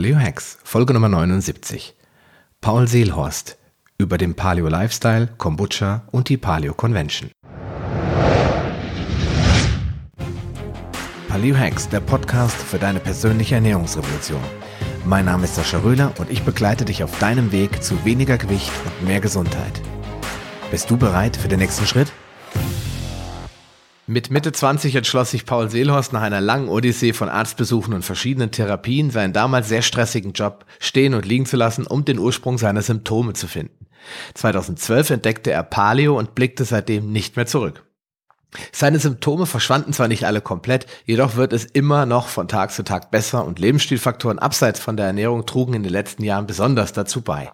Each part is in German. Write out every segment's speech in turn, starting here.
Paleo Hacks, Folge Nummer 79. Paul Seelhorst über den Paleo Lifestyle, Kombucha und die Paleo Convention. Paleo Hacks, der Podcast für deine persönliche Ernährungsrevolution. Mein Name ist Sascha Röhler und ich begleite dich auf deinem Weg zu weniger Gewicht und mehr Gesundheit. Bist du bereit für den nächsten Schritt? Mit Mitte 20 entschloss sich Paul Seelhorst nach einer langen Odyssee von Arztbesuchen und verschiedenen Therapien seinen damals sehr stressigen Job stehen und liegen zu lassen, um den Ursprung seiner Symptome zu finden. 2012 entdeckte er Paleo und blickte seitdem nicht mehr zurück. Seine Symptome verschwanden zwar nicht alle komplett, jedoch wird es immer noch von Tag zu Tag besser und Lebensstilfaktoren abseits von der Ernährung trugen in den letzten Jahren besonders dazu bei.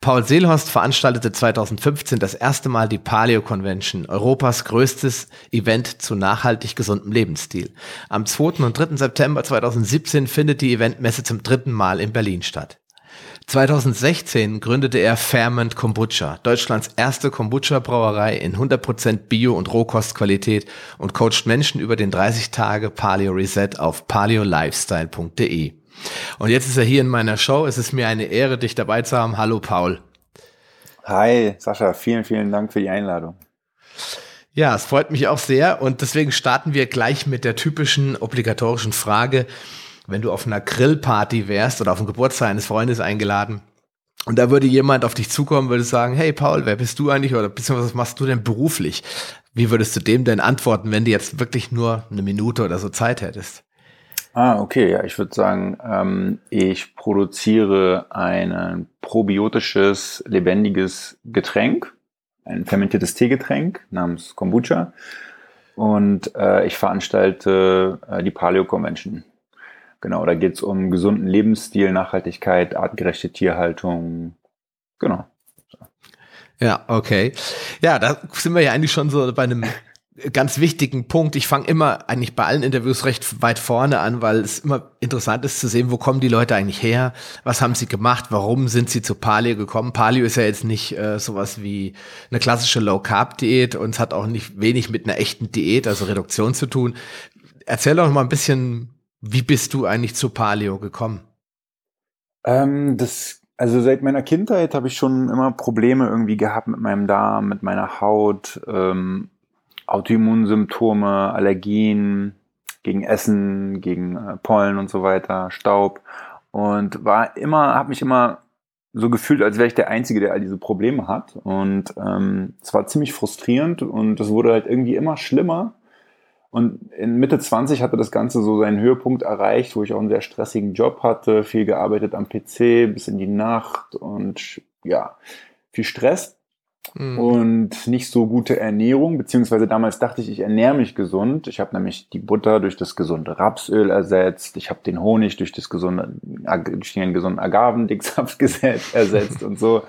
Paul Seelhorst veranstaltete 2015 das erste Mal die Paleo Convention, Europas größtes Event zu nachhaltig gesundem Lebensstil. Am 2. und 3. September 2017 findet die Eventmesse zum dritten Mal in Berlin statt. 2016 gründete er Fairmont Kombucha, Deutschlands erste Kombucha-Brauerei in 100% Bio- und Rohkostqualität und coacht Menschen über den 30-Tage Paleo Reset auf paleolifestyle.de. Und jetzt ist er hier in meiner Show. Es ist mir eine Ehre, dich dabei zu haben. Hallo Paul. Hi Sascha, vielen, vielen Dank für die Einladung. Ja, es freut mich auch sehr und deswegen starten wir gleich mit der typischen obligatorischen Frage wenn du auf einer Grillparty wärst oder auf dem Geburtstag eines Freundes eingeladen und da würde jemand auf dich zukommen, würde sagen, hey Paul, wer bist du eigentlich oder beziehungsweise was machst du denn beruflich? Wie würdest du dem denn antworten, wenn du jetzt wirklich nur eine Minute oder so Zeit hättest? Ah, okay, ja, ich würde sagen, ähm, ich produziere ein probiotisches, lebendiges Getränk, ein fermentiertes Teegetränk namens Kombucha und äh, ich veranstalte äh, die Paleo Convention Genau, da geht es um gesunden Lebensstil, Nachhaltigkeit, artgerechte Tierhaltung. Genau. Ja, okay. Ja, da sind wir ja eigentlich schon so bei einem ganz wichtigen Punkt. Ich fange immer eigentlich bei allen Interviews recht weit vorne an, weil es immer interessant ist zu sehen, wo kommen die Leute eigentlich her, was haben sie gemacht, warum sind sie zu Paleo gekommen. Paleo ist ja jetzt nicht äh, sowas wie eine klassische Low-Carb-Diät und es hat auch nicht wenig mit einer echten Diät, also Reduktion zu tun. Erzähl doch mal ein bisschen, wie bist du eigentlich zu Paleo gekommen? Ähm, das, also seit meiner Kindheit habe ich schon immer Probleme irgendwie gehabt mit meinem Darm, mit meiner Haut, ähm, Autoimmunsymptome, Allergien gegen Essen, gegen äh, Pollen und so weiter, Staub. Und war immer, habe mich immer so gefühlt, als wäre ich der Einzige, der all diese Probleme hat. Und ähm, es war ziemlich frustrierend und es wurde halt irgendwie immer schlimmer. Und in Mitte 20 hatte das Ganze so seinen Höhepunkt erreicht, wo ich auch einen sehr stressigen Job hatte, viel gearbeitet am PC bis in die Nacht und ja, viel Stress mhm. und nicht so gute Ernährung, beziehungsweise damals dachte ich, ich ernähre mich gesund. Ich habe nämlich die Butter durch das gesunde Rapsöl ersetzt, ich habe den Honig durch, das gesunde, durch den gesunden Agavendicksaft ersetzt und so.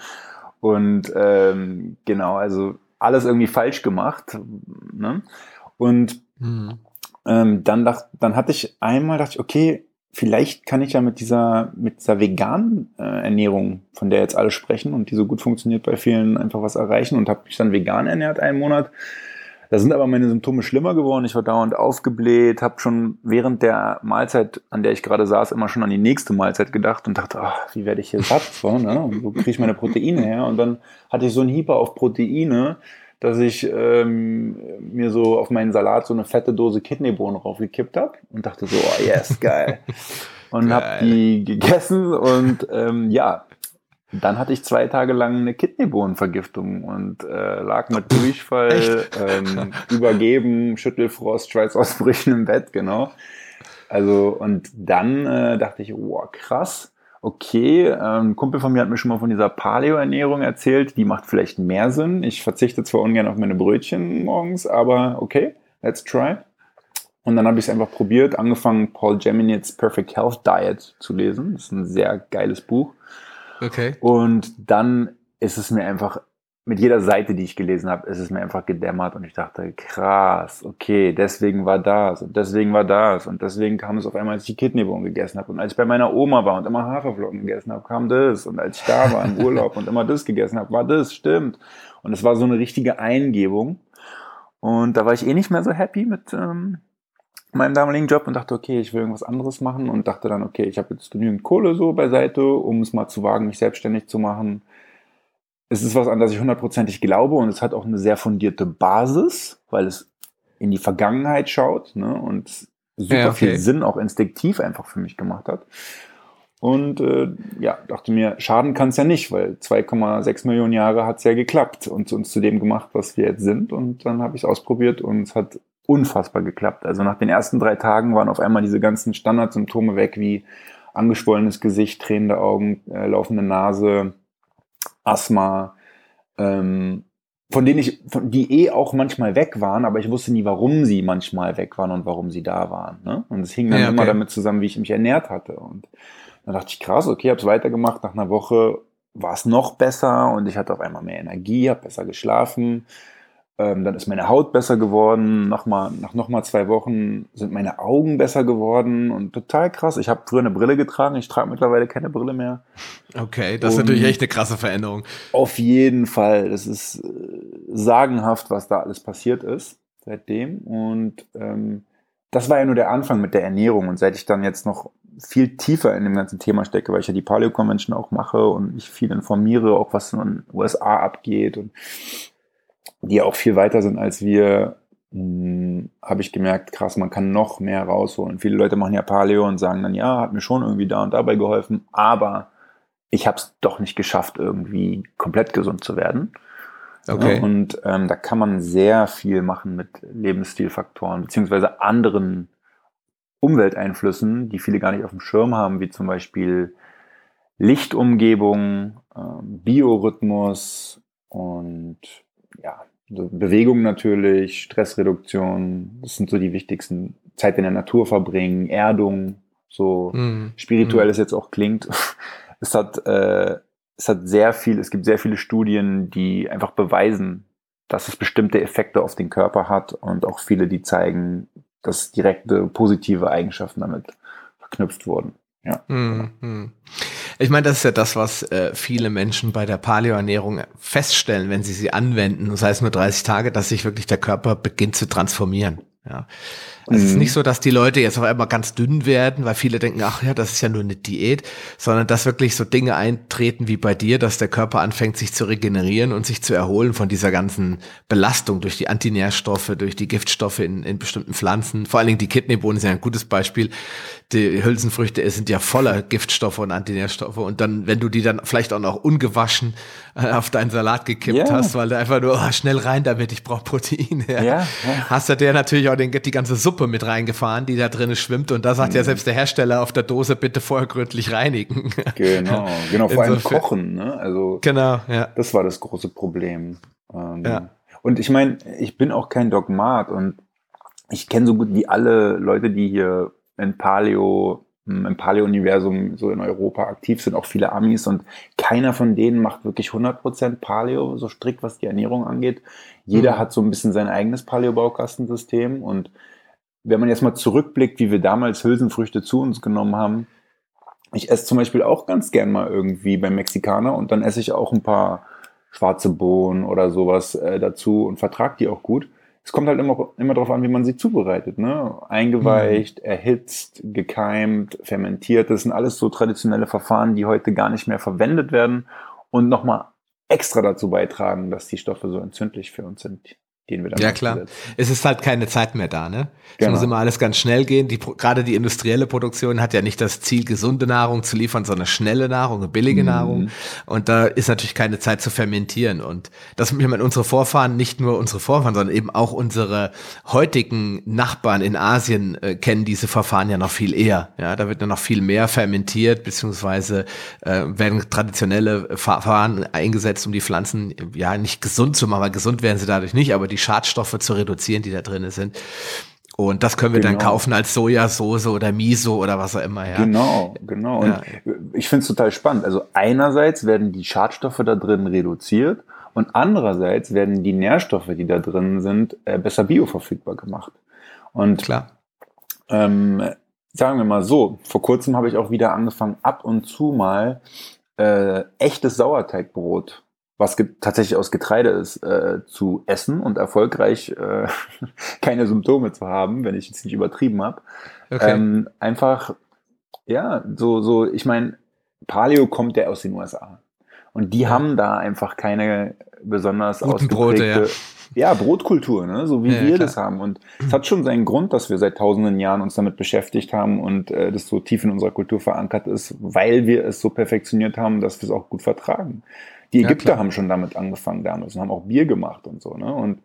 Und ähm, genau, also alles irgendwie falsch gemacht. Ne? Und Mhm. Ähm, dann, dacht, dann hatte ich einmal, dachte ich, okay, vielleicht kann ich ja mit dieser, mit dieser veganen äh, Ernährung, von der jetzt alle sprechen und die so gut funktioniert bei vielen, einfach was erreichen und habe mich dann vegan ernährt einen Monat. Da sind aber meine Symptome schlimmer geworden. Ich war dauernd aufgebläht, habe schon während der Mahlzeit, an der ich gerade saß, immer schon an die nächste Mahlzeit gedacht und dachte, ach, wie werde ich hier satt? So, ne? Und wo kriege ich meine Proteine her? Und dann hatte ich so einen Hieper auf Proteine, dass ich ähm, mir so auf meinen Salat so eine fette Dose Kidneybohnen raufgekippt habe und dachte so, oh yes, geil. und habe die gegessen und ähm, ja, dann hatte ich zwei Tage lang eine Kidneybohnenvergiftung und äh, lag mit Durchfall, ähm, Übergeben, Schüttelfrost, Schweißausbrüchen im Bett, genau. Also und dann äh, dachte ich, wow, krass okay, ähm, ein Kumpel von mir hat mir schon mal von dieser Paleo-Ernährung erzählt, die macht vielleicht mehr Sinn. Ich verzichte zwar ungern auf meine Brötchen morgens, aber okay, let's try. Und dann habe ich es einfach probiert, angefangen Paul Geminitz Perfect Health Diet zu lesen. Das ist ein sehr geiles Buch. Okay. Und dann ist es mir einfach mit jeder Seite, die ich gelesen habe, ist es mir einfach gedämmert und ich dachte, krass, okay, deswegen war das und deswegen war das und deswegen kam es auf einmal, als ich die Kidneybohnen gegessen habe und als ich bei meiner Oma war und immer Haferflocken gegessen habe, kam das und als ich da war im Urlaub und immer das gegessen habe, war das, stimmt. Und es war so eine richtige Eingebung und da war ich eh nicht mehr so happy mit, ähm, in meinem damaligen Job und dachte, okay, ich will irgendwas anderes machen und dachte dann, okay, ich habe jetzt genügend Kohle so beiseite, um es mal zu wagen, mich selbstständig zu machen. Es ist was, an das ich hundertprozentig glaube und es hat auch eine sehr fundierte Basis, weil es in die Vergangenheit schaut ne, und super ja, okay. viel Sinn auch instinktiv einfach für mich gemacht hat. Und äh, ja, dachte mir, schaden kann es ja nicht, weil 2,6 Millionen Jahre hat es ja geklappt und uns zu dem gemacht, was wir jetzt sind. Und dann habe ich es ausprobiert und es hat unfassbar geklappt. Also nach den ersten drei Tagen waren auf einmal diese ganzen Standardsymptome weg, wie angeschwollenes Gesicht, tränende Augen, äh, laufende Nase, Asthma, ähm, von denen ich, von, die eh auch manchmal weg waren, aber ich wusste nie, warum sie manchmal weg waren und warum sie da waren. Ne? Und es hing dann ja, okay. immer damit zusammen, wie ich mich ernährt hatte. Und dann dachte ich, krass, okay, habe es weitergemacht. Nach einer Woche war es noch besser und ich hatte auf einmal mehr Energie, habe besser geschlafen. Ähm, dann ist meine Haut besser geworden. Nach, mal, nach noch mal zwei Wochen sind meine Augen besser geworden und total krass. Ich habe früher eine Brille getragen, ich trage mittlerweile keine Brille mehr. Okay, das und ist natürlich echt eine krasse Veränderung. Auf jeden Fall. Das ist äh, sagenhaft, was da alles passiert ist seitdem. Und ähm, das war ja nur der Anfang mit der Ernährung. Und seit ich dann jetzt noch viel tiefer in dem ganzen Thema stecke, weil ich ja die Paleo Convention auch mache und mich viel informiere, auch was in den USA abgeht und die auch viel weiter sind als wir, hm, habe ich gemerkt, krass, man kann noch mehr rausholen. Viele Leute machen ja Paleo und sagen dann, ja, hat mir schon irgendwie da und dabei geholfen, aber ich habe es doch nicht geschafft, irgendwie komplett gesund zu werden. Okay. Und ähm, da kann man sehr viel machen mit Lebensstilfaktoren, beziehungsweise anderen Umwelteinflüssen, die viele gar nicht auf dem Schirm haben, wie zum Beispiel Lichtumgebung, ähm, Biorhythmus und ja, Bewegung natürlich, Stressreduktion, das sind so die wichtigsten. Zeit in der Natur verbringen, Erdung, so mm. spirituell mm. es jetzt auch klingt. Es hat, äh, es hat sehr viel, es gibt sehr viele Studien, die einfach beweisen, dass es bestimmte Effekte auf den Körper hat und auch viele, die zeigen, dass direkte positive Eigenschaften damit verknüpft wurden. Ja. Mm, mm. Ich meine, das ist ja das, was äh, viele Menschen bei der Paleoernährung feststellen, wenn sie sie anwenden, das heißt nur 30 Tage, dass sich wirklich der Körper beginnt zu transformieren. Ja. Also mhm. es ist nicht so, dass die Leute jetzt auf einmal ganz dünn werden, weil viele denken, ach ja, das ist ja nur eine Diät, sondern dass wirklich so Dinge eintreten wie bei dir, dass der Körper anfängt, sich zu regenerieren und sich zu erholen von dieser ganzen Belastung durch die Antinährstoffe, durch die Giftstoffe in, in bestimmten Pflanzen. Vor allen Dingen die Kidneybohnen sind ja ein gutes Beispiel. Die Hülsenfrüchte sind ja voller Giftstoffe und Antinährstoffe. Und dann, wenn du die dann vielleicht auch noch ungewaschen äh, auf deinen Salat gekippt yeah. hast, weil du einfach nur oh, schnell rein damit, ich brauche Protein. Ja. Ja, ja. Hast du dir natürlich auch den, die ganze Suppe mit reingefahren, die da drin schwimmt. Und da sagt mhm. ja selbst der Hersteller auf der Dose, bitte vorher gründlich reinigen. Genau, genau, vor allem kochen. Ne? Also genau, ja. Das war das große Problem. Ähm, ja. Und ich meine, ich bin auch kein Dogmat und ich kenne so gut wie alle Leute, die hier in Paleo im Paleo-Universum so in Europa aktiv sind, auch viele Amis und keiner von denen macht wirklich 100% Paleo, so strikt, was die Ernährung angeht. Jeder mhm. hat so ein bisschen sein eigenes Paleo-Baukastensystem und wenn man jetzt mal zurückblickt, wie wir damals Hülsenfrüchte zu uns genommen haben, ich esse zum Beispiel auch ganz gern mal irgendwie beim Mexikaner und dann esse ich auch ein paar schwarze Bohnen oder sowas äh, dazu und vertrag die auch gut es kommt halt immer, immer darauf an, wie man sie zubereitet. Ne? Eingeweicht, mhm. erhitzt, gekeimt, fermentiert. Das sind alles so traditionelle Verfahren, die heute gar nicht mehr verwendet werden und nochmal extra dazu beitragen, dass die Stoffe so entzündlich für uns sind gehen wir dann. Ja, klar. Es ist halt keine Zeit mehr da, ne? Es genau. muss immer alles ganz schnell gehen. Die, gerade die industrielle Produktion hat ja nicht das Ziel, gesunde Nahrung zu liefern, sondern schnelle Nahrung, billige mhm. Nahrung. Und da ist natürlich keine Zeit zu fermentieren. Und das, ich meine, unsere Vorfahren, nicht nur unsere Vorfahren, sondern eben auch unsere heutigen Nachbarn in Asien äh, kennen diese Verfahren ja noch viel eher. Ja, da wird ja noch viel mehr fermentiert, beziehungsweise äh, werden traditionelle Verfahren eingesetzt, um die Pflanzen ja nicht gesund zu machen, weil gesund werden sie dadurch nicht, aber die die Schadstoffe zu reduzieren, die da drin sind. Und das können wir genau. dann kaufen als Sojasauce oder Miso oder was auch immer. Ja. Genau, genau. Ja. ich finde es total spannend. Also einerseits werden die Schadstoffe da drin reduziert und andererseits werden die Nährstoffe, die da drin sind, äh, besser bioverfügbar gemacht. Und klar. Ähm, sagen wir mal so, vor kurzem habe ich auch wieder angefangen, ab und zu mal äh, echtes Sauerteigbrot was tatsächlich aus Getreide ist, äh, zu essen und erfolgreich äh, keine Symptome zu haben, wenn ich jetzt nicht übertrieben habe. Okay. Ähm, einfach, ja, so, so, ich meine, Paleo kommt ja aus den USA. Und die ja. haben da einfach keine besonders Guten ausgeprägte Brote, ja. ja. Brotkultur, ne? so wie ja, wir das haben. Und es hat schon seinen Grund, dass wir seit tausenden Jahren uns damit beschäftigt haben und äh, das so tief in unserer Kultur verankert ist, weil wir es so perfektioniert haben, dass wir es auch gut vertragen. Die Ägypter ja, haben schon damit angefangen damals und haben auch Bier gemacht und so. Ne? Und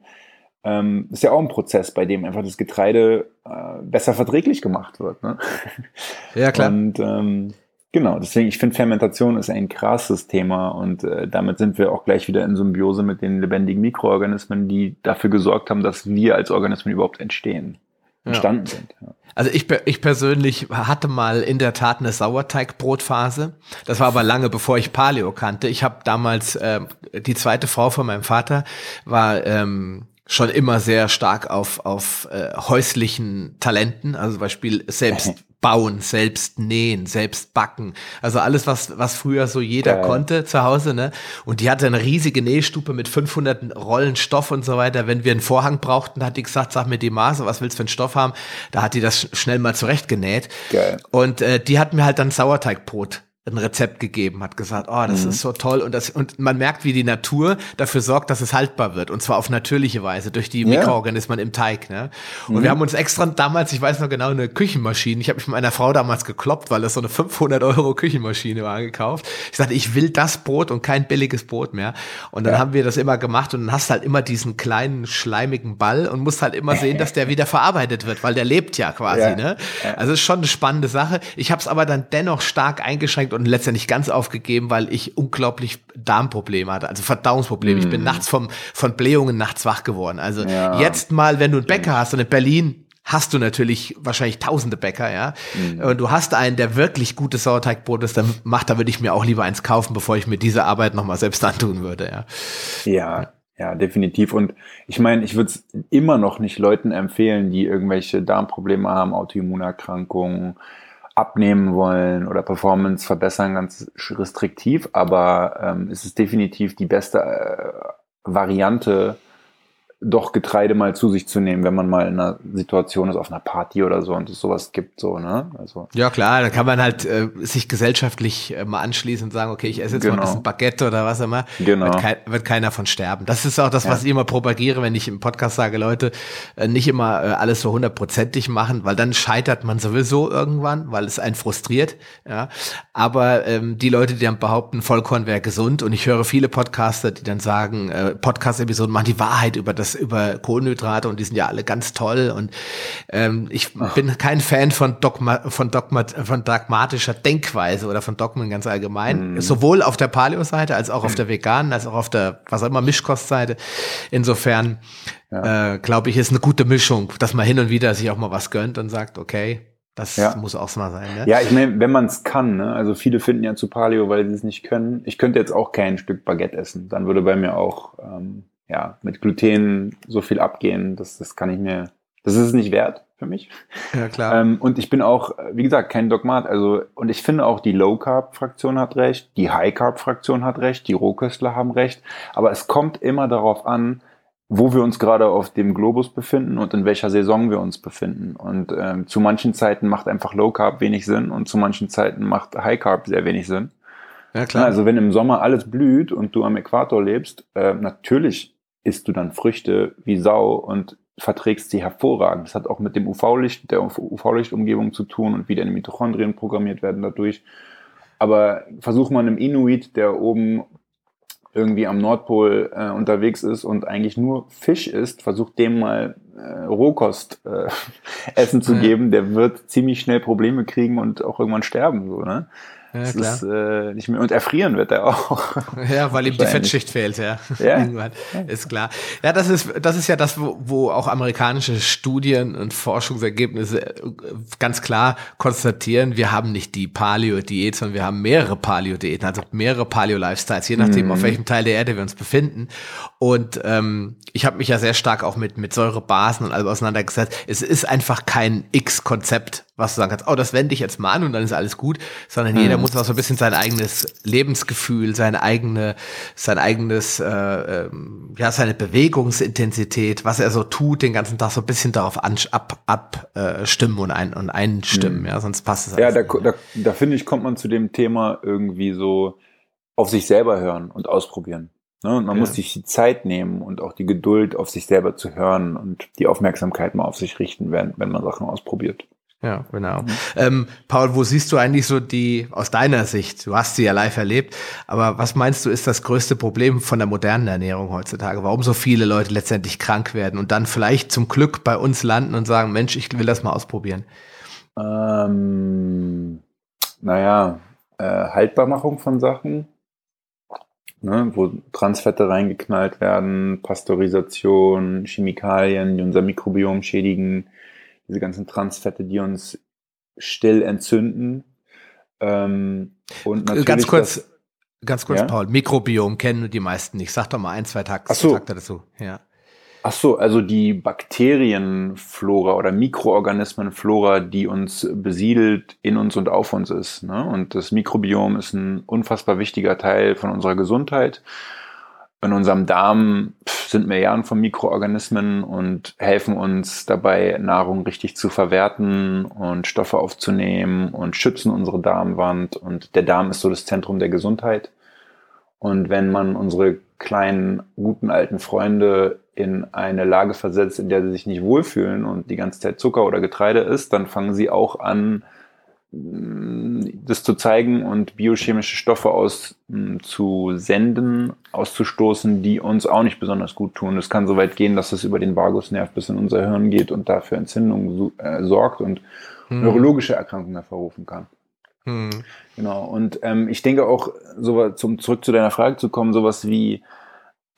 ähm, ist ja auch ein Prozess, bei dem einfach das Getreide äh, besser verträglich gemacht wird. Ne? Ja, klar. Und ähm, genau, deswegen, ich finde, Fermentation ist ein krasses Thema und äh, damit sind wir auch gleich wieder in Symbiose mit den lebendigen Mikroorganismen, die dafür gesorgt haben, dass wir als Organismen überhaupt entstehen, entstanden ja. sind. Ja. Also ich, ich persönlich hatte mal in der Tat eine Sauerteigbrotphase. Das war aber lange bevor ich Paleo kannte. Ich habe damals äh, die zweite Frau von meinem Vater war ähm, schon immer sehr stark auf auf äh, häuslichen Talenten, also zum Beispiel selbst bauen, selbst nähen, selbst backen. Also alles, was, was früher so jeder Geil. konnte zu Hause, ne? Und die hatte eine riesige Nähstupe mit 500 Rollen Stoff und so weiter. Wenn wir einen Vorhang brauchten, hat die gesagt, sag mir die Maße, was willst du für einen Stoff haben? Da hat die das schnell mal zurechtgenäht. Geil. Und äh, die hat mir halt dann Sauerteigbrot ein Rezept gegeben, hat gesagt, oh, das mhm. ist so toll und das und man merkt, wie die Natur dafür sorgt, dass es haltbar wird und zwar auf natürliche Weise durch die Mikroorganismen ja. im Teig. Ne? Und mhm. wir haben uns extra damals, ich weiß noch genau, eine Küchenmaschine. Ich habe mich mit meiner Frau damals gekloppt, weil das so eine 500 Euro Küchenmaschine war gekauft. Ich sagte, ich will das Brot und kein billiges Brot mehr. Und dann ja. haben wir das immer gemacht und dann hast halt immer diesen kleinen schleimigen Ball und musst halt immer sehen, dass der wieder verarbeitet wird, weil der lebt ja quasi. Ja. Ne? Also ist schon eine spannende Sache. Ich habe es aber dann dennoch stark eingeschränkt eingeschränkt und letztendlich ganz aufgegeben, weil ich unglaublich Darmprobleme hatte, also Verdauungsprobleme. Mm. Ich bin mhm. nachts vom, von Blähungen nachts wach geworden. Also ja. jetzt mal, wenn du einen Bäcker hast und in Berlin hast du natürlich wahrscheinlich tausende Bäcker, ja. Mhm. Und du hast einen, der wirklich gutes Sauerteigbrot ist, dann macht, da würde ich mir auch lieber eins kaufen, bevor ich mir diese Arbeit nochmal selbst antun würde, ja. Ja, ja, definitiv. Und ich meine, ich würde es immer noch nicht Leuten empfehlen, die irgendwelche Darmprobleme haben, Autoimmunerkrankungen, abnehmen wollen oder Performance verbessern, ganz restriktiv, aber ähm, es ist definitiv die beste äh, Variante, doch Getreide mal zu sich zu nehmen, wenn man mal in einer Situation ist, auf einer Party oder so und es sowas gibt, so, ne? Also. Ja, klar, da kann man halt äh, sich gesellschaftlich äh, mal anschließen und sagen, okay, ich esse jetzt genau. mal ein genau. bisschen Baguette oder was immer. Genau. Wird, kein, wird keiner von sterben. Das ist auch das, was ja. ich immer propagiere, wenn ich im Podcast sage, Leute, äh, nicht immer äh, alles so hundertprozentig machen, weil dann scheitert man sowieso irgendwann, weil es einen frustriert, ja. Aber ähm, die Leute, die dann behaupten, Vollkorn wäre gesund und ich höre viele Podcaster, die dann sagen, äh, Podcast-Episoden machen die Wahrheit über das über Kohlenhydrate und die sind ja alle ganz toll und ähm, ich Ach. bin kein Fan von Dogma, von Dogma, von dogmatischer Denkweise oder von Dogmen ganz allgemein, mm. sowohl auf der Paleo-Seite als auch auf der veganen, als auch auf der was auch immer Mischkostseite. Insofern ja. äh, glaube ich, ist eine gute Mischung, dass man hin und wieder sich auch mal was gönnt und sagt, okay, das ja. muss auch mal sein. Ne? Ja, ich meine, wenn man es kann, ne? also viele finden ja zu Paleo, weil sie es nicht können. Ich könnte jetzt auch kein Stück Baguette essen. Dann würde bei mir auch ähm, ja, mit Gluten so viel abgehen, das, das kann ich mir, das ist es nicht wert für mich. Ja, klar. Ähm, und ich bin auch, wie gesagt, kein Dogmat. Also, und ich finde auch, die Low-Carb-Fraktion hat recht, die High-Carb-Fraktion hat recht, die Rohköstler haben recht. Aber es kommt immer darauf an, wo wir uns gerade auf dem Globus befinden und in welcher Saison wir uns befinden. Und ähm, zu manchen Zeiten macht einfach Low Carb wenig Sinn und zu manchen Zeiten macht High Carb sehr wenig Sinn. Ja, klar. Also wenn im Sommer alles blüht und du am Äquator lebst, äh, natürlich isst du dann Früchte wie Sau und verträgst sie hervorragend. Das hat auch mit dem UV-Licht, der UV-Lichtumgebung zu tun und wie deine Mitochondrien programmiert werden dadurch. Aber versuch mal einem Inuit, der oben irgendwie am Nordpol äh, unterwegs ist und eigentlich nur Fisch isst, versucht dem mal äh, Rohkost äh, essen zu geben, der wird ziemlich schnell Probleme kriegen und auch irgendwann sterben. So, ne? Ja, das klar. Ist, äh, nicht mehr, und erfrieren wird er auch. Ja, weil ihm die Fettschicht fehlt, ja. ja. Irgendwann. Ist klar. Ja, das ist, das ist ja das, wo, wo auch amerikanische Studien und Forschungsergebnisse äh, ganz klar konstatieren, wir haben nicht die Paleo-Diät, sondern wir haben mehrere Paleo-Diäten, also mehrere Paleo-Lifestyles, je nachdem, mhm. auf welchem Teil der Erde wir uns befinden. Und ähm, ich habe mich ja sehr stark auch mit, mit Säurebasen und allem auseinandergesetzt. Es ist einfach kein X-Konzept, was du sagen kannst, oh, das wende ich jetzt mal an und dann ist alles gut, sondern mhm. jeder muss auch so ein bisschen sein eigenes Lebensgefühl, seine eigene, sein eigenes, äh, ähm, ja, seine Bewegungsintensität, was er so tut, den ganzen Tag so ein bisschen darauf ab, abstimmen äh, und, ein, und einstimmen, mhm. ja, sonst passt es Ja, da, da, da finde ich, kommt man zu dem Thema irgendwie so auf sich selber hören und ausprobieren. Ne? Und man ja. muss sich die Zeit nehmen und auch die Geduld, auf sich selber zu hören und die Aufmerksamkeit mal auf sich richten, wenn, wenn man Sachen ausprobiert. Ja, genau. Mhm. Ähm, Paul, wo siehst du eigentlich so die, aus deiner Sicht, du hast sie ja live erlebt, aber was meinst du ist das größte Problem von der modernen Ernährung heutzutage? Warum so viele Leute letztendlich krank werden und dann vielleicht zum Glück bei uns landen und sagen, Mensch, ich will das mal ausprobieren? Ähm, naja, äh, Haltbarmachung von Sachen, ne, wo Transfette reingeknallt werden, Pasteurisation, Chemikalien, die unser Mikrobiom schädigen, diese ganzen Transfette, die uns still entzünden. Ähm, und natürlich ganz kurz, ganz kurz, ja? Paul, Mikrobiom kennen die meisten nicht. Sag doch mal ein, zwei Takte, so. Takte dazu. Ja. Ach so, also die Bakterienflora oder Mikroorganismenflora, die uns besiedelt, in uns und auf uns ist. Ne? Und das Mikrobiom ist ein unfassbar wichtiger Teil von unserer Gesundheit. In unserem Darm sind Milliarden von Mikroorganismen und helfen uns dabei, Nahrung richtig zu verwerten und Stoffe aufzunehmen und schützen unsere Darmwand. Und der Darm ist so das Zentrum der Gesundheit. Und wenn man unsere kleinen, guten alten Freunde in eine Lage versetzt, in der sie sich nicht wohlfühlen und die ganze Zeit Zucker oder Getreide isst, dann fangen sie auch an, das zu zeigen und biochemische Stoffe auszusenden, mm, auszustoßen, die uns auch nicht besonders gut tun. Es kann so weit gehen, dass es über den Vagusnerv bis in unser Hirn geht und dafür Entzündungen äh, sorgt und hm. neurologische Erkrankungen hervorrufen kann. Hm. Genau. Und ähm, ich denke auch, so, zum zurück zu deiner Frage zu kommen, sowas wie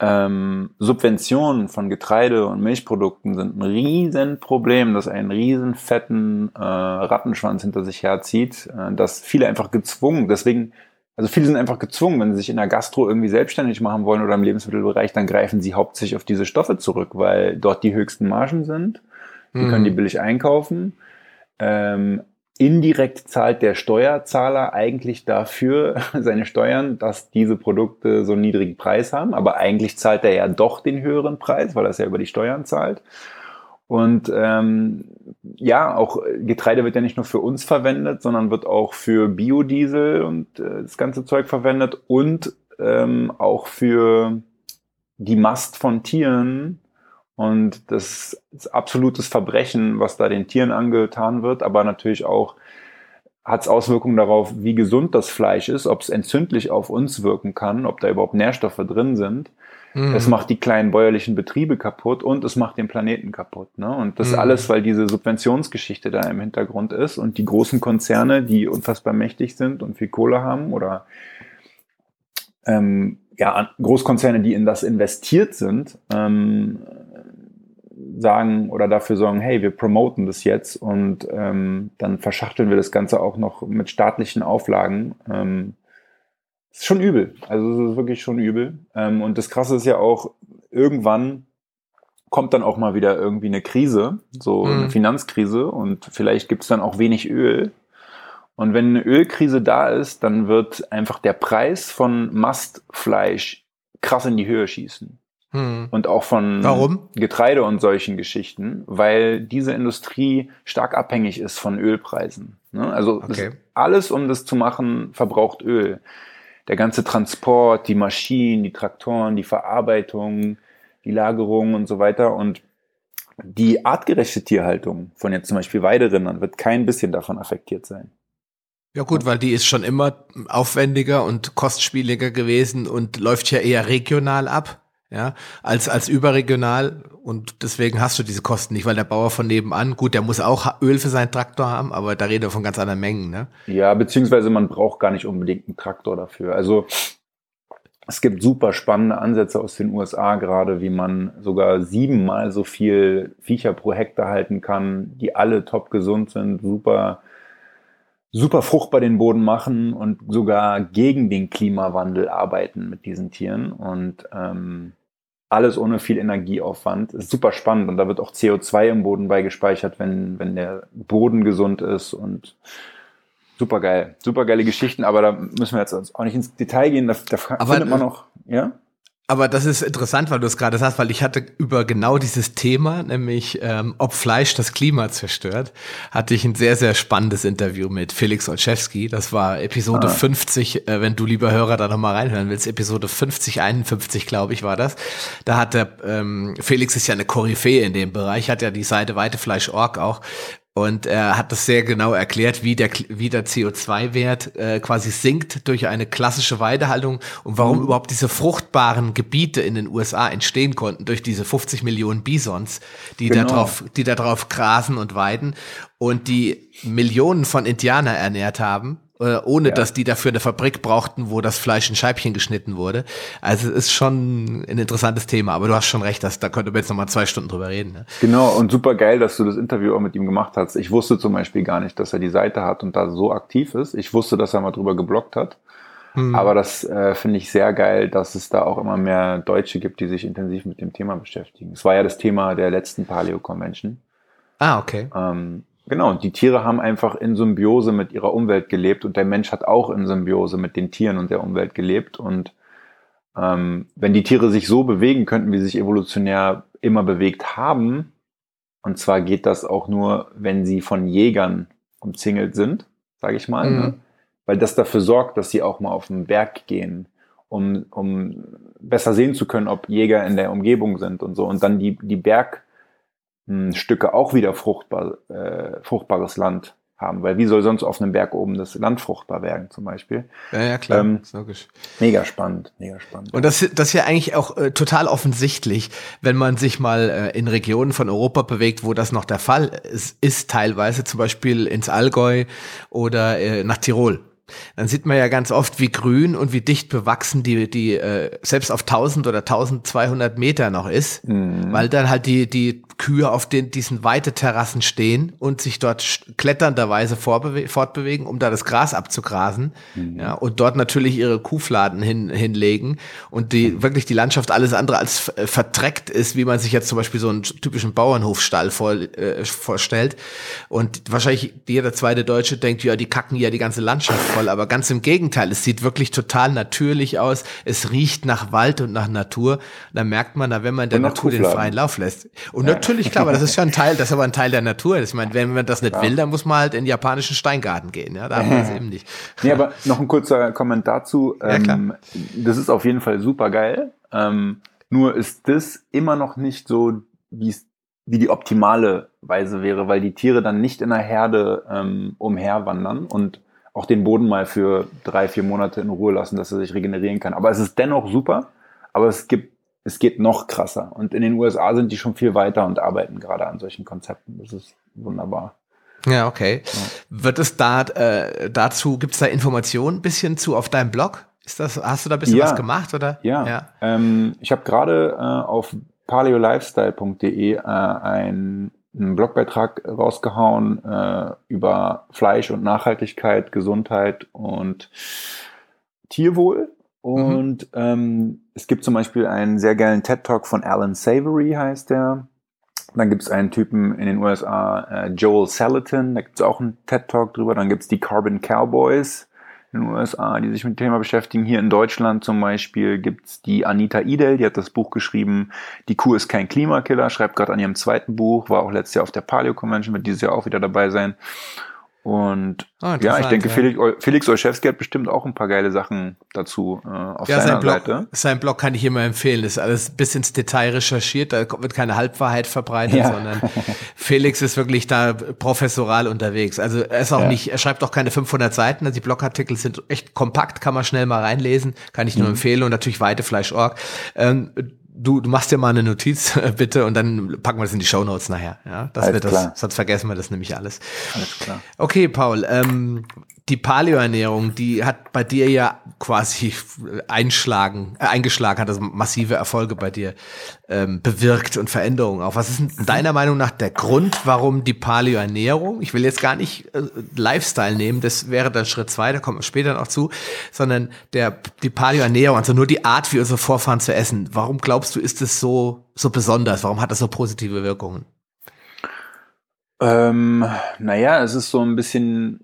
ähm, Subventionen von Getreide und Milchprodukten sind ein Riesenproblem, das einen riesen fetten äh, Rattenschwanz hinter sich herzieht, äh, dass viele einfach gezwungen, deswegen, also viele sind einfach gezwungen, wenn sie sich in der Gastro irgendwie selbstständig machen wollen oder im Lebensmittelbereich, dann greifen sie hauptsächlich auf diese Stoffe zurück, weil dort die höchsten Margen sind. Die mhm. können die billig einkaufen. Ähm, indirekt zahlt der Steuerzahler eigentlich dafür seine Steuern, dass diese Produkte so einen niedrigen Preis haben. Aber eigentlich zahlt er ja doch den höheren Preis, weil er es ja über die Steuern zahlt. Und ähm, ja, auch Getreide wird ja nicht nur für uns verwendet, sondern wird auch für Biodiesel und äh, das ganze Zeug verwendet und ähm, auch für die Mast von Tieren und das ist absolutes Verbrechen, was da den Tieren angetan wird, aber natürlich auch hat es Auswirkungen darauf, wie gesund das Fleisch ist, ob es entzündlich auf uns wirken kann, ob da überhaupt Nährstoffe drin sind. Mhm. Es macht die kleinen bäuerlichen Betriebe kaputt und es macht den Planeten kaputt. Ne? Und das mhm. alles, weil diese Subventionsgeschichte da im Hintergrund ist und die großen Konzerne, die unfassbar mächtig sind und viel Kohle haben oder ähm, ja, Großkonzerne, die in das investiert sind, ähm, sagen oder dafür sorgen, hey, wir promoten das jetzt und ähm, dann verschachteln wir das Ganze auch noch mit staatlichen Auflagen. Ähm, ist schon übel. Also es ist wirklich schon übel. Ähm, und das Krasse ist ja auch, irgendwann kommt dann auch mal wieder irgendwie eine Krise, so mhm. eine Finanzkrise und vielleicht gibt es dann auch wenig Öl. Und wenn eine Ölkrise da ist, dann wird einfach der Preis von Mastfleisch krass in die Höhe schießen. Hm. Und auch von Warum? Getreide und solchen Geschichten, weil diese Industrie stark abhängig ist von Ölpreisen. Ne? Also okay. alles, um das zu machen, verbraucht Öl. Der ganze Transport, die Maschinen, die Traktoren, die Verarbeitung, die Lagerung und so weiter. Und die artgerechte Tierhaltung von jetzt zum Beispiel Weiderindern wird kein bisschen davon affektiert sein. Ja gut, weil die ist schon immer aufwendiger und kostspieliger gewesen und läuft ja eher regional ab ja, als, als überregional und deswegen hast du diese Kosten nicht, weil der Bauer von nebenan, gut, der muss auch Öl für seinen Traktor haben, aber da reden wir von ganz anderen Mengen, ne? Ja, beziehungsweise man braucht gar nicht unbedingt einen Traktor dafür. Also es gibt super spannende Ansätze aus den USA gerade, wie man sogar siebenmal so viel Viecher pro Hektar halten kann, die alle top gesund sind, super super fruchtbar den Boden machen und sogar gegen den Klimawandel arbeiten mit diesen Tieren. Und ähm, alles ohne viel Energieaufwand. Ist super spannend und da wird auch CO2 im Boden beigespeichert, wenn, wenn der Boden gesund ist und super geil. Super geile Geschichten, aber da müssen wir jetzt auch nicht ins Detail gehen. Da, da aber, findet man noch, ja? Aber das ist interessant, weil du es gerade sagst, weil ich hatte über genau dieses Thema, nämlich ähm, ob Fleisch das Klima zerstört, hatte ich ein sehr, sehr spannendes Interview mit Felix Olszewski. Das war Episode ah. 50, äh, wenn du lieber Hörer da nochmal reinhören willst, Episode 50, 51, glaube ich, war das. Da hat der ähm, Felix ist ja eine Koryphäe in dem Bereich, hat ja die Seite Weitefleisch.org auch und er hat das sehr genau erklärt, wie der, wie der CO2-Wert äh, quasi sinkt durch eine klassische Weidehaltung und warum mhm. überhaupt diese fruchtbaren Gebiete in den USA entstehen konnten durch diese 50 Millionen Bisons, die genau. da drauf, die da drauf grasen und weiden und die Millionen von Indianer ernährt haben ohne ja. dass die dafür eine Fabrik brauchten, wo das Fleisch in Scheibchen geschnitten wurde. Also es ist schon ein interessantes Thema, aber du hast schon recht, dass, da könnte man jetzt nochmal zwei Stunden drüber reden. Ne? Genau, und super geil, dass du das Interview auch mit ihm gemacht hast. Ich wusste zum Beispiel gar nicht, dass er die Seite hat und da so aktiv ist. Ich wusste, dass er mal drüber geblockt hat. Hm. Aber das äh, finde ich sehr geil, dass es da auch immer mehr Deutsche gibt, die sich intensiv mit dem Thema beschäftigen. Es war ja das Thema der letzten Paleo Convention. Ah, okay. Ähm, Genau, die Tiere haben einfach in Symbiose mit ihrer Umwelt gelebt und der Mensch hat auch in Symbiose mit den Tieren und der Umwelt gelebt. Und ähm, wenn die Tiere sich so bewegen könnten, wie sie sich evolutionär immer bewegt haben, und zwar geht das auch nur, wenn sie von Jägern umzingelt sind, sage ich mal, ne? mhm. ne? weil das dafür sorgt, dass sie auch mal auf den Berg gehen, um, um besser sehen zu können, ob Jäger in der Umgebung sind und so. Und dann die, die Berg Stücke auch wieder fruchtbar, äh, fruchtbares Land haben, weil wie soll sonst auf einem Berg oben das Land fruchtbar werden zum Beispiel? Ja, ja klar, ähm, logisch. Mega spannend, mega spannend. Und das, das ist ja eigentlich auch äh, total offensichtlich, wenn man sich mal äh, in Regionen von Europa bewegt, wo das noch der Fall ist, ist teilweise, zum Beispiel ins Allgäu oder äh, nach Tirol dann sieht man ja ganz oft, wie grün und wie dicht bewachsen die, die äh, selbst auf 1000 oder 1200 Meter noch ist, mhm. weil dann halt die, die Kühe auf den, diesen Weiteterrassen stehen und sich dort kletternderweise fortbewegen, um da das Gras abzugrasen, mhm. ja, und dort natürlich ihre Kuhfladen hin, hinlegen und die, mhm. wirklich die Landschaft alles andere als äh, verdreckt ist, wie man sich jetzt zum Beispiel so einen typischen Bauernhofstall vor, äh, vorstellt. Und wahrscheinlich jeder zweite Deutsche denkt, ja, die kacken ja die ganze Landschaft voll, aber ganz im Gegenteil, es sieht wirklich total natürlich aus. Es riecht nach Wald und nach Natur. Da merkt man, da wenn man der Natur den freien Lauf lässt. Und ja. natürlich, klar, aber das ist ja ein Teil, das ist aber ein Teil der Natur. Ich meine, wenn man das nicht ja. will, dann muss man halt in den japanischen Steingarten gehen. Ja, da haben wir es eben nicht. Nee, aber noch ein kurzer Kommentar dazu. Ähm, das ist auf jeden Fall super geil. Ähm, nur ist das immer noch nicht so, wie wie die optimale Weise wäre, weil die Tiere dann nicht in der Herde ähm, umherwandern und auch den Boden mal für drei, vier Monate in Ruhe lassen, dass er sich regenerieren kann. Aber es ist dennoch super, aber es gibt, es geht noch krasser. Und in den USA sind die schon viel weiter und arbeiten gerade an solchen Konzepten. Das ist wunderbar. Ja, okay. Ja. Wird es da äh, dazu, gibt es da Informationen ein bisschen zu auf deinem Blog? Ist das, hast du da ein bisschen ja. was gemacht oder? Ja. ja. Ähm, ich habe gerade äh, auf paleolifestyle.de äh, ein einen Blogbeitrag rausgehauen äh, über Fleisch und Nachhaltigkeit, Gesundheit und Tierwohl. Und mhm. ähm, es gibt zum Beispiel einen sehr geilen TED-Talk von Alan Savory, heißt der. Dann gibt es einen Typen in den USA, äh, Joel Salatin, da gibt es auch einen TED-Talk drüber. Dann gibt es die Carbon Cowboys, in den USA, die sich mit dem Thema beschäftigen. Hier in Deutschland zum Beispiel gibt's die Anita Idel, die hat das Buch geschrieben, Die Kuh ist kein Klimakiller, schreibt gerade an ihrem zweiten Buch, war auch letztes Jahr auf der Paleo Convention, wird dieses Jahr auch wieder dabei sein. Und oh, ja, ich denke, ja. Felix, Felix Olszewski hat bestimmt auch ein paar geile Sachen dazu äh, auf ja, seiner sein Blog, Seite. Sein Blog kann ich immer empfehlen. Das ist alles bis ins Detail recherchiert. Da wird keine Halbwahrheit verbreitet, ja. sondern Felix ist wirklich da professoral unterwegs. Also er ist auch nicht, er schreibt auch keine 500 Seiten. Also die Blogartikel sind echt kompakt, kann man schnell mal reinlesen. Kann ich nur mhm. empfehlen. Und natürlich Weidefleisch.org. Ähm, du, du machst dir mal eine Notiz bitte und dann packen wir das in die Show Notes nachher. Ja, das alles wird das, sonst vergessen wir das nämlich alles. Alles klar. Okay, Paul. Ähm, die Paleo-Ernährung, die hat bei dir ja quasi einschlagen, äh, eingeschlagen, hat also massive Erfolge bei dir ähm, bewirkt und Veränderungen auch. Was ist denn deiner Meinung nach der Grund, warum die Paleo-Ernährung, ich will jetzt gar nicht äh, Lifestyle nehmen, das wäre dann Schritt zwei, da kommen wir später noch zu, sondern der, die Paleo-Ernährung, also nur die Art, wie unsere Vorfahren zu essen. Warum glaubst du, ist es so, so besonders? Warum hat das so positive Wirkungen? Ähm, naja, es ist so ein bisschen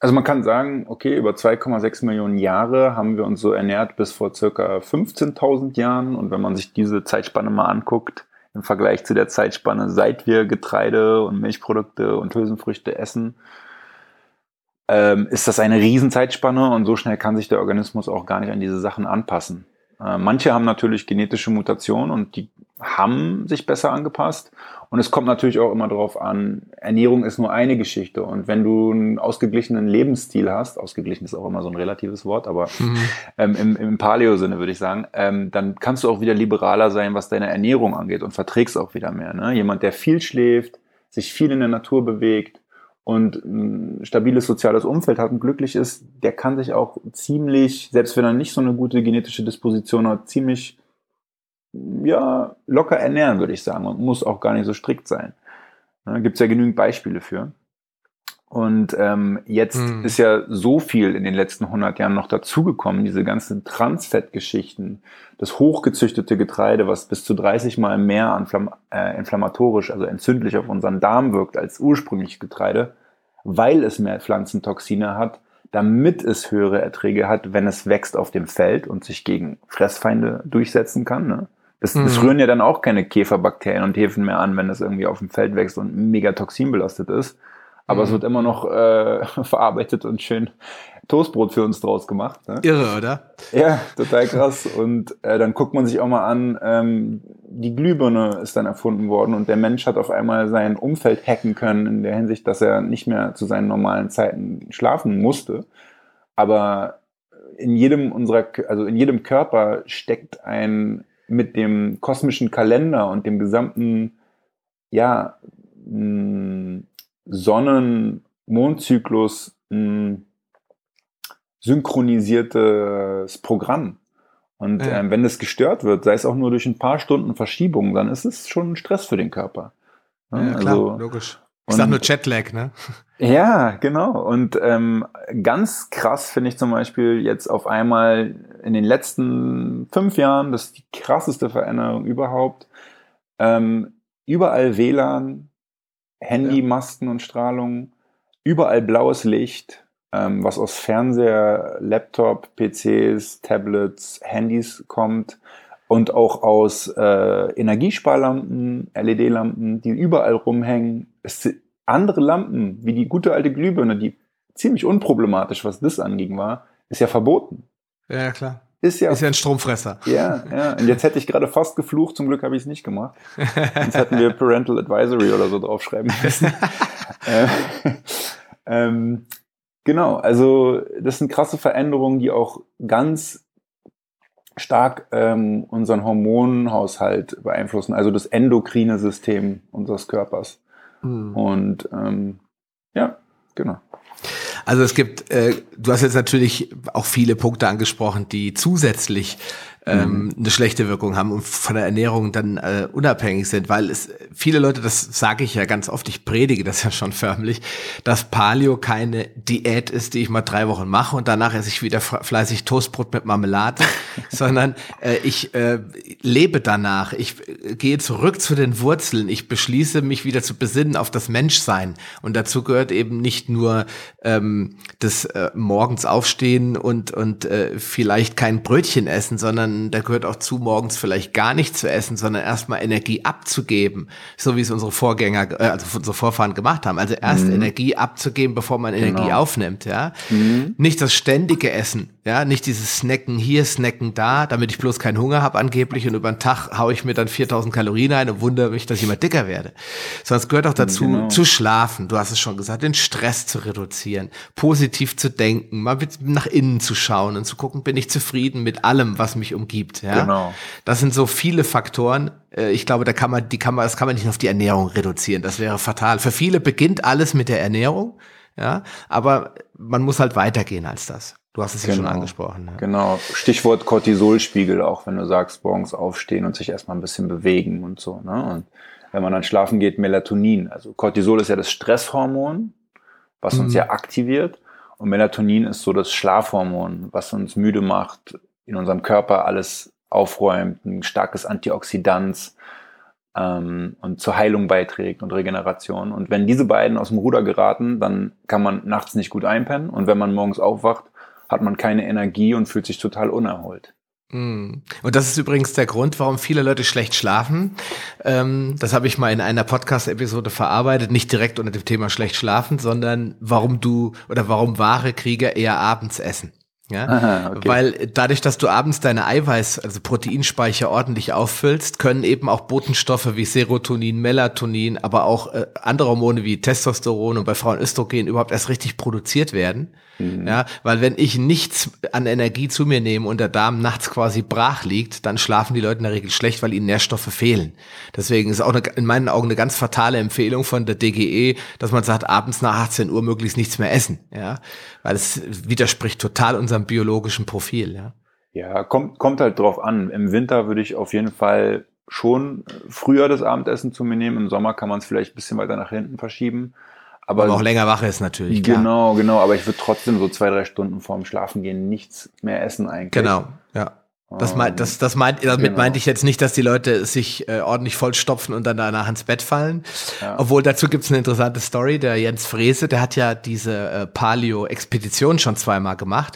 also man kann sagen, okay, über 2,6 Millionen Jahre haben wir uns so ernährt bis vor circa 15.000 Jahren. Und wenn man sich diese Zeitspanne mal anguckt, im Vergleich zu der Zeitspanne, seit wir Getreide und Milchprodukte und Hülsenfrüchte essen, ähm, ist das eine Riesenzeitspanne und so schnell kann sich der Organismus auch gar nicht an diese Sachen anpassen. Äh, manche haben natürlich genetische Mutationen und die haben sich besser angepasst. Und es kommt natürlich auch immer darauf an, Ernährung ist nur eine Geschichte. Und wenn du einen ausgeglichenen Lebensstil hast, ausgeglichen ist auch immer so ein relatives Wort, aber mhm. ähm, im, im Paleo-Sinne würde ich sagen, ähm, dann kannst du auch wieder liberaler sein, was deine Ernährung angeht und verträgst auch wieder mehr. Ne? Jemand, der viel schläft, sich viel in der Natur bewegt und ein stabiles soziales Umfeld hat und glücklich ist, der kann sich auch ziemlich, selbst wenn er nicht so eine gute genetische Disposition hat, ziemlich ja, locker ernähren, würde ich sagen, und muss auch gar nicht so strikt sein. Da gibt es ja genügend Beispiele für. Und ähm, jetzt hm. ist ja so viel in den letzten 100 Jahren noch dazugekommen, diese ganzen Transfettgeschichten, das hochgezüchtete Getreide, was bis zu 30 Mal mehr anflamm äh, inflammatorisch, also entzündlich auf unseren Darm wirkt als ursprünglich Getreide, weil es mehr Pflanzentoxine hat, damit es höhere Erträge hat, wenn es wächst auf dem Feld und sich gegen Fressfeinde durchsetzen kann. Ne? Das, mhm. das rühren ja dann auch keine Käferbakterien und Hefen mehr an, wenn das irgendwie auf dem Feld wächst und mega toxinbelastet ist. Aber mhm. es wird immer noch äh, verarbeitet und schön Toastbrot für uns draus gemacht. Ne? Irre, oder? Ja, total krass. Und äh, dann guckt man sich auch mal an, ähm, die Glühbirne ist dann erfunden worden und der Mensch hat auf einmal sein Umfeld hacken können in der Hinsicht, dass er nicht mehr zu seinen normalen Zeiten schlafen musste. Aber in jedem unserer, also in jedem Körper steckt ein mit dem kosmischen Kalender und dem gesamten, ja, hm, Sonnen-Mondzyklus hm, synchronisiertes Programm. Und ja. ähm, wenn das gestört wird, sei es auch nur durch ein paar Stunden Verschiebung, dann ist es schon ein Stress für den Körper. Ja, ja klar, also, logisch. Ich sag nur Jetlag, ne? Ja, genau. Und ähm, ganz krass finde ich zum Beispiel jetzt auf einmal in den letzten fünf Jahren, das ist die krasseste Veränderung überhaupt, ähm, überall WLAN, Handymasten und Strahlung, überall blaues Licht, ähm, was aus Fernseher, Laptop, PCs, Tablets, Handys kommt und auch aus äh, Energiesparlampen, LED-Lampen, die überall rumhängen. Es andere Lampen, wie die gute alte Glühbirne, die ziemlich unproblematisch, was das anging war, ist ja verboten. Ja, klar. Ist ja, ist ja ein Stromfresser. Ja, ja. Und jetzt hätte ich gerade fast geflucht, zum Glück habe ich es nicht gemacht. Sonst hätten wir Parental Advisory oder so draufschreiben müssen. äh, ähm, genau, also das sind krasse Veränderungen, die auch ganz stark ähm, unseren Hormonhaushalt beeinflussen, also das endokrine System unseres Körpers. Mhm. Und ähm, ja, genau. Also es gibt, äh, du hast jetzt natürlich auch viele Punkte angesprochen, die zusätzlich ähm, mhm. eine schlechte Wirkung haben und von der Ernährung dann äh, unabhängig sind, weil es viele Leute, das sage ich ja ganz oft, ich predige das ja schon förmlich, dass Paleo keine Diät ist, die ich mal drei Wochen mache und danach esse ich wieder fleißig Toastbrot mit Marmelade, sondern äh, ich äh, lebe danach. Ich äh, gehe zurück zu den Wurzeln. Ich beschließe mich wieder zu besinnen auf das Menschsein und dazu gehört eben nicht nur ähm, das äh, morgens aufstehen und und äh, vielleicht kein Brötchen essen, sondern da gehört auch zu, morgens vielleicht gar nicht zu essen, sondern erstmal Energie abzugeben, so wie es unsere Vorgänger, äh, also unsere Vorfahren gemacht haben. Also erst mhm. Energie abzugeben, bevor man Energie genau. aufnimmt, ja. Mhm. Nicht das ständige Essen, ja, nicht dieses Snacken hier, Snacken da, damit ich bloß keinen Hunger habe angeblich und über den Tag haue ich mir dann 4000 Kalorien ein und wundere mich, dass ich immer dicker werde. Sondern es gehört auch dazu, genau. zu schlafen, du hast es schon gesagt, den Stress zu reduzieren, positiv zu denken, mal nach innen zu schauen und zu gucken, bin ich zufrieden mit allem, was mich umgibt gibt. Ja? Genau. Das sind so viele Faktoren. Äh, ich glaube, da kann man, die kann man, das kann man nicht auf die Ernährung reduzieren. Das wäre fatal. Für viele beginnt alles mit der Ernährung. ja, aber man muss halt weitergehen als das. Du hast es genau. ja schon angesprochen. Ja. Genau. Stichwort Cortisolspiegel, auch wenn du sagst, morgens aufstehen und sich erstmal ein bisschen bewegen und so. Ne? Und wenn man dann schlafen geht, Melatonin. Also Cortisol ist ja das Stresshormon, was mhm. uns ja aktiviert. Und Melatonin ist so das Schlafhormon, was uns müde macht, in unserem Körper alles aufräumt, ein starkes Antioxidant ähm, und zur Heilung beiträgt und Regeneration. Und wenn diese beiden aus dem Ruder geraten, dann kann man nachts nicht gut einpennen. Und wenn man morgens aufwacht, hat man keine Energie und fühlt sich total unerholt. Mm. Und das ist übrigens der Grund, warum viele Leute schlecht schlafen. Ähm, das habe ich mal in einer Podcast-Episode verarbeitet, nicht direkt unter dem Thema schlecht schlafen, sondern warum du oder warum wahre Krieger eher abends essen. Ja, Aha, okay. weil dadurch, dass du abends deine Eiweiß, also Proteinspeicher ordentlich auffüllst, können eben auch Botenstoffe wie Serotonin, Melatonin, aber auch äh, andere Hormone wie Testosteron und bei Frauen Östrogen überhaupt erst richtig produziert werden. Mhm. Ja, weil wenn ich nichts an Energie zu mir nehme und der Darm nachts quasi brach liegt, dann schlafen die Leute in der Regel schlecht, weil ihnen Nährstoffe fehlen. Deswegen ist auch eine, in meinen Augen eine ganz fatale Empfehlung von der DGE, dass man sagt, abends nach 18 Uhr möglichst nichts mehr essen. Ja, weil es widerspricht total unserem biologischen Profil. Ja, ja kommt, kommt halt drauf an. Im Winter würde ich auf jeden Fall schon früher das Abendessen zu mir nehmen. Im Sommer kann man es vielleicht ein bisschen weiter nach hinten verschieben. Aber auch länger wach ist natürlich. Genau, klar. genau. Aber ich würde trotzdem so zwei, drei Stunden vorm Schlafen gehen nichts mehr essen eigentlich. Genau, ja. Das, meint, das, das meint, damit genau. meinte ich jetzt nicht, dass die Leute sich äh, ordentlich vollstopfen und dann danach ins Bett fallen. Ja. Obwohl dazu gibt's eine interessante Story. Der Jens Frese, der hat ja diese äh, Paleo-Expedition schon zweimal gemacht.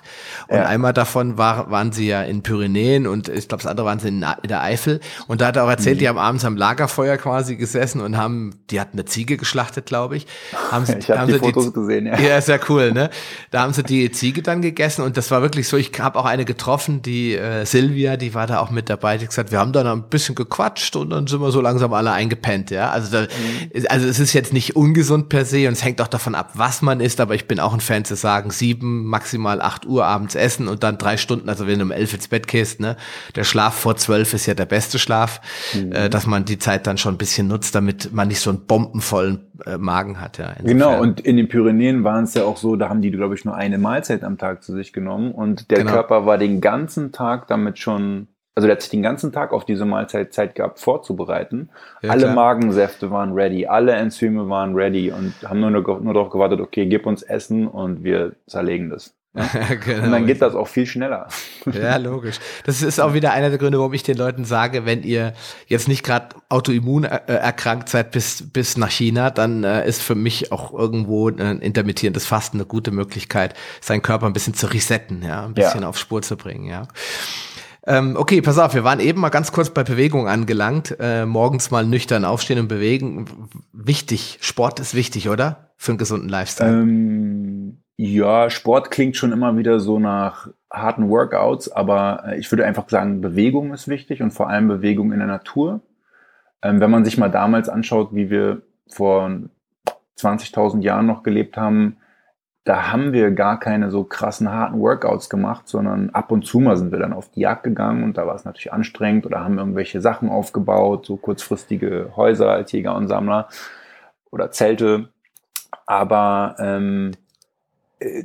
Und ja. einmal davon war, waren sie ja in Pyrenäen und ich glaube, das andere waren sie in, in, der Eifel. Und da hat er auch erzählt, mhm. die haben abends am Lagerfeuer quasi gesessen und haben, die hatten eine Ziege geschlachtet, glaube ich. Haben sie, ich habe die Fotos die, gesehen, ja. Ja, sehr cool, ne? Da haben sie die Ziege dann gegessen und das war wirklich so, ich habe auch eine getroffen, die äh, Silvia, die war da auch mit dabei, die gesagt, wir haben dann ein bisschen gequatscht und dann sind wir so langsam alle eingepennt, ja. Also, da, mhm. also es ist jetzt nicht ungesund per se und es hängt auch davon ab, was man isst, aber ich bin auch ein Fan zu sagen, sieben, maximal acht Uhr abends essen und dann drei Stunden, also wenn du um elf ins Bett gehst, ne, der Schlaf vor zwölf ist ja der beste Schlaf, mhm. äh, dass man die Zeit dann schon ein bisschen nutzt, damit man nicht so einen bombenvollen äh, Magen hat, ja. Insofern. Genau, und in den Pyrenäen waren es ja auch so, da haben die, glaube ich, nur eine Mahlzeit am Tag zu sich genommen und der genau. Körper war den ganzen Tag damit schon also der hat sich den ganzen Tag auf diese Mahlzeit Zeit gehabt vorzubereiten. Ja, alle klar. Magensäfte waren ready, alle Enzyme waren ready und haben nur, nur, nur darauf gewartet, okay, gib uns Essen und wir zerlegen das. Genau. Und dann geht das auch viel schneller. Ja, logisch. Das ist auch wieder einer der Gründe, warum ich den Leuten sage, wenn ihr jetzt nicht gerade autoimmun äh, erkrankt seid bis, bis nach China, dann äh, ist für mich auch irgendwo ein intermittierendes Fasten eine gute Möglichkeit, seinen Körper ein bisschen zu resetten, ja, ein bisschen ja. auf Spur zu bringen, ja. Ähm, okay, pass auf, wir waren eben mal ganz kurz bei Bewegung angelangt. Äh, morgens mal nüchtern aufstehen und bewegen. Wichtig, Sport ist wichtig, oder? Für einen gesunden Lifestyle. Ähm, ja, Sport klingt schon immer wieder so nach harten Workouts, aber äh, ich würde einfach sagen, Bewegung ist wichtig und vor allem Bewegung in der Natur. Ähm, wenn man sich mal damals anschaut, wie wir vor 20.000 Jahren noch gelebt haben, da haben wir gar keine so krassen harten Workouts gemacht, sondern ab und zu mal sind wir dann auf die Jagd gegangen und da war es natürlich anstrengend oder haben irgendwelche Sachen aufgebaut, so kurzfristige Häuser als Jäger und Sammler oder Zelte. Aber ähm, äh,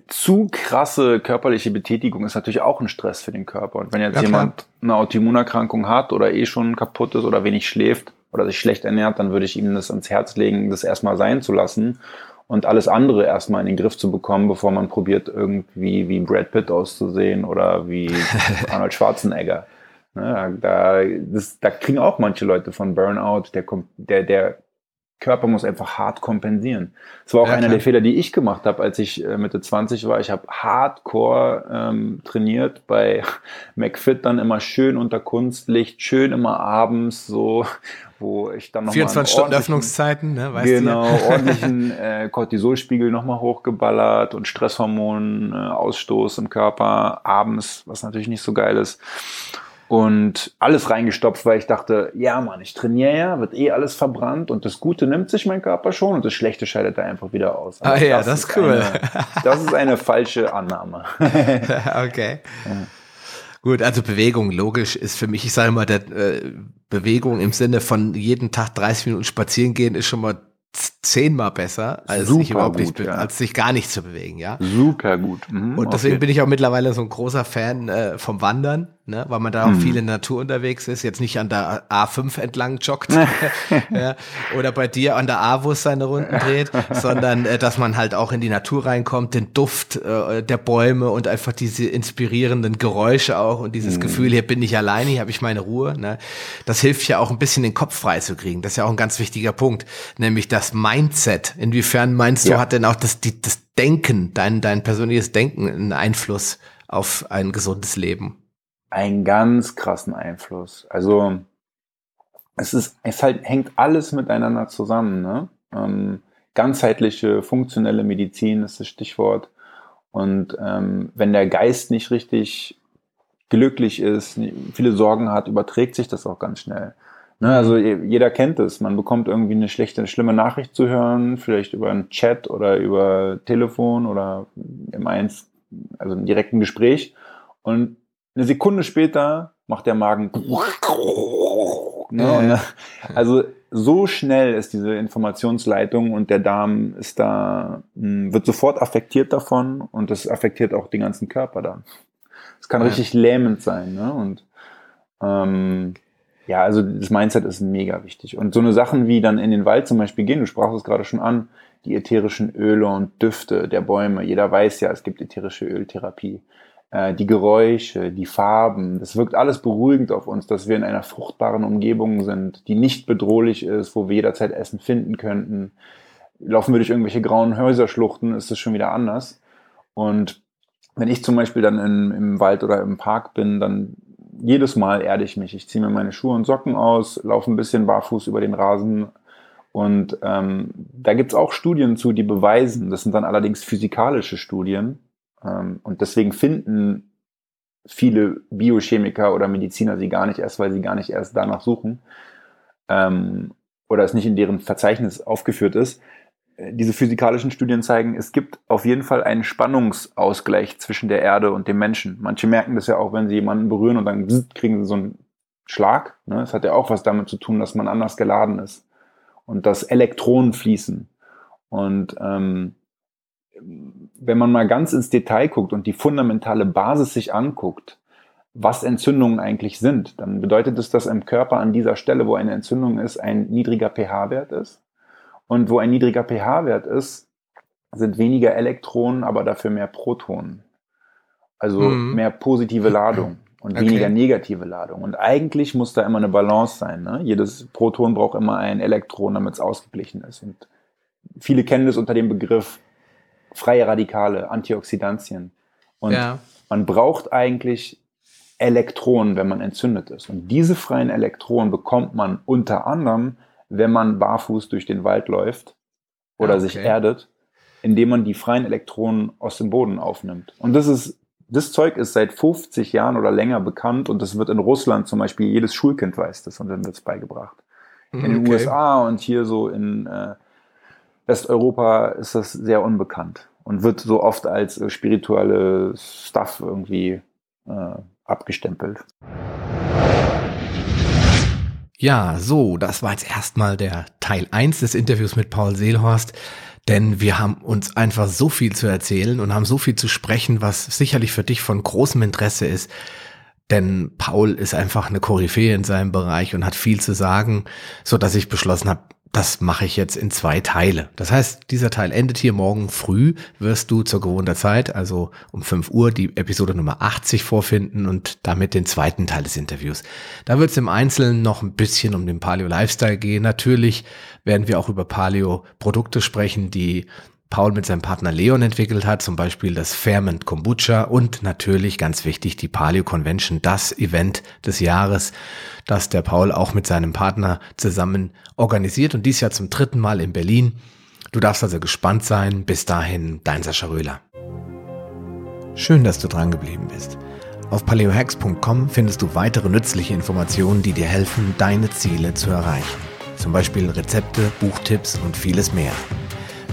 zu krasse körperliche Betätigung ist natürlich auch ein Stress für den Körper. Und wenn jetzt ja, jemand eine Autoimmunerkrankung hat oder eh schon kaputt ist oder wenig schläft oder sich schlecht ernährt, dann würde ich ihm das ans Herz legen, das erstmal sein zu lassen und alles andere erstmal in den Griff zu bekommen, bevor man probiert, irgendwie wie Brad Pitt auszusehen oder wie Arnold Schwarzenegger. Ne, da, das, da kriegen auch manche Leute von Burnout, der, der, der Körper muss einfach hart kompensieren. Das war auch ja, einer klar. der Fehler, die ich gemacht habe, als ich äh, Mitte 20 war. Ich habe hardcore ähm, trainiert bei McFit, dann immer schön unter Kunstlicht, schön immer abends so, wo ich dann noch 24 Stunden Öffnungszeiten, ne? Weißt genau, du ja. ordentlichen äh, Cortisolspiegel nochmal hochgeballert und Stresshormonausstoß äh, im Körper abends, was natürlich nicht so geil ist und alles reingestopft, weil ich dachte, ja Mann, ich trainiere ja, wird eh alles verbrannt und das Gute nimmt sich mein Körper schon und das Schlechte scheidet da einfach wieder aus. Also ah ja, das, das ist cool. Eine, das ist eine falsche Annahme. okay. Ja. Gut, also Bewegung, logisch, ist für mich, ich sage mal, der, äh, Bewegung im Sinne von jeden Tag 30 Minuten spazieren gehen ist schon mal zehnmal besser, als Super sich überhaupt gut, nicht, ja. als sich gar nicht zu bewegen, ja. Super gut. Mhm, Und deswegen okay. bin ich auch mittlerweile so ein großer Fan äh, vom Wandern, ne, weil man da auch Mhm. viel in der Natur unterwegs ist, jetzt nicht an der A5 entlang joggt ja, oder bei dir an der A, wo es seine Runden dreht, sondern äh, dass man halt auch in die Natur reinkommt, den Duft äh, der Bäume und einfach diese inspirierenden Geräusche auch und dieses Gefühl, hier bin ich alleine, hier habe ich meine Ruhe. Ne. Das hilft ja auch ein bisschen den Kopf frei zu kriegen. Das ist ja auch ein ganz wichtiger Punkt, nämlich das Mindset. Inwiefern meinst du, Ja. hat denn auch das, die, das Denken, dein, dein persönliches Denken einen Einfluss auf ein gesundes Leben? Einen ganz krassen Einfluss. Also es ist, es halt hängt alles miteinander zusammen. Ne? Ähm, ganzheitliche, funktionelle Medizin ist das Stichwort. Und ähm, wenn der Geist nicht richtig glücklich ist, viele Sorgen hat, überträgt sich das auch ganz schnell. Ne, also je- jeder kennt es. Man bekommt irgendwie eine schlechte, schlimme Nachricht zu hören, vielleicht über einen Chat oder über Telefon oder im eins, also im direkten Gespräch. Und eine Sekunde später macht der Magen. Ne, also so schnell ist diese Informationsleitung und der Darm ist da, mh, wird sofort affektiert davon und das affektiert auch den ganzen Körper dann. Es kann Ja. richtig lähmend sein, ne? Und ähm, ja, also das Mindset ist mega wichtig. Und so eine Sachen wie dann in den Wald zum Beispiel gehen, du sprachst es gerade schon an, die ätherischen Öle und Düfte der Bäume. Jeder weiß ja, es gibt ätherische Öltherapie. Äh, die Geräusche, die Farben, das wirkt alles beruhigend auf uns, dass wir in einer fruchtbaren Umgebung sind, die nicht bedrohlich ist, wo wir jederzeit Essen finden könnten. Laufen wir durch irgendwelche grauen Häuserschluchten, ist es schon wieder anders. Und wenn ich zum Beispiel dann in, im Wald oder im Park bin, dann jedes Mal erde ich mich. Ich ziehe mir meine Schuhe und Socken aus, laufe ein bisschen barfuß über den Rasen. Und ähm, da gibt's auch Studien zu, die beweisen, das sind dann allerdings physikalische Studien. Ähm, und deswegen finden viele Biochemiker oder Mediziner sie gar nicht erst, weil sie gar nicht erst danach suchen. Ähm, oder es nicht in deren Verzeichnis aufgeführt ist Äh, diese physikalischen Studien zeigen, es gibt auf jeden Fall einen Spannungsausgleich zwischen der Erde und dem Menschen. Manche merken das ja auch, wenn sie jemanden berühren und dann kriegen sie so einen Schlag. Ne? Das hat ja auch was damit zu tun, dass man anders geladen ist und dass Elektronen fließen. Und ähm, wenn man mal ganz ins Detail guckt und die fundamentale Basis sich anguckt, was Entzündungen eigentlich sind, dann bedeutet es, dass im Körper an dieser Stelle, wo eine Entzündung ist, ein niedriger pH-Wert ist. Und wo ein niedriger pH-Wert ist, sind weniger Elektronen, aber dafür mehr Protonen. Also Mhm. mehr positive Ladung und Okay. weniger negative Ladung. Und eigentlich muss da immer eine Balance sein. Ne? Jedes Proton braucht immer ein Elektron, damit es ausgeglichen ist. Und viele kennen das unter dem Begriff freie Radikale, Antioxidantien. Und ja. man braucht eigentlich Elektronen, wenn man entzündet ist. Und diese freien Elektronen bekommt man unter anderem, wenn man barfuß durch den Wald läuft oder Ah, sich okay. erdet, indem man die freien Elektronen aus dem Boden aufnimmt. Und das ist, das Zeug ist seit 50 Jahren oder länger bekannt und das wird in Russland zum Beispiel, jedes Schulkind weiß das und dann wird es beigebracht. In den Okay. USA und hier so in äh, Westeuropa ist das sehr unbekannt und wird so oft als äh, spirituelle Stuff irgendwie äh, abgestempelt. Ja, so, das war jetzt erstmal der Teil 1 des Interviews mit Paul Seelhorst, denn wir haben uns einfach so viel zu erzählen und haben so viel zu sprechen, was sicherlich für dich von großem Interesse ist. Denn Paul ist einfach eine Koryphäe in seinem Bereich und hat viel zu sagen, so dass ich beschlossen habe, das mache ich jetzt in zwei Teile. Das heißt, dieser Teil endet hier morgen früh, wirst du zur gewohnter Zeit, also um 5 Uhr, die Episode Nummer 80 vorfinden und damit den zweiten Teil des Interviews. Da wird es im Einzelnen noch ein bisschen um den Paleo Lifestyle gehen. Natürlich werden wir auch über Paleo Produkte sprechen, die Paul mit seinem Partner Leon entwickelt hat, zum Beispiel das Ferment Kombucha und natürlich ganz wichtig die Paleo Convention, das Event des Jahres, das der Paul auch mit seinem Partner zusammen organisiert und dies Jahr zum dritten Mal in Berlin. Du darfst also gespannt sein. Bis dahin, dein Sascha Röhler. Schön, dass du dran geblieben bist. Auf paleohacks.com findest du weitere nützliche Informationen, die dir helfen, deine Ziele zu erreichen. Zum Beispiel Rezepte, Buchtipps und vieles mehr.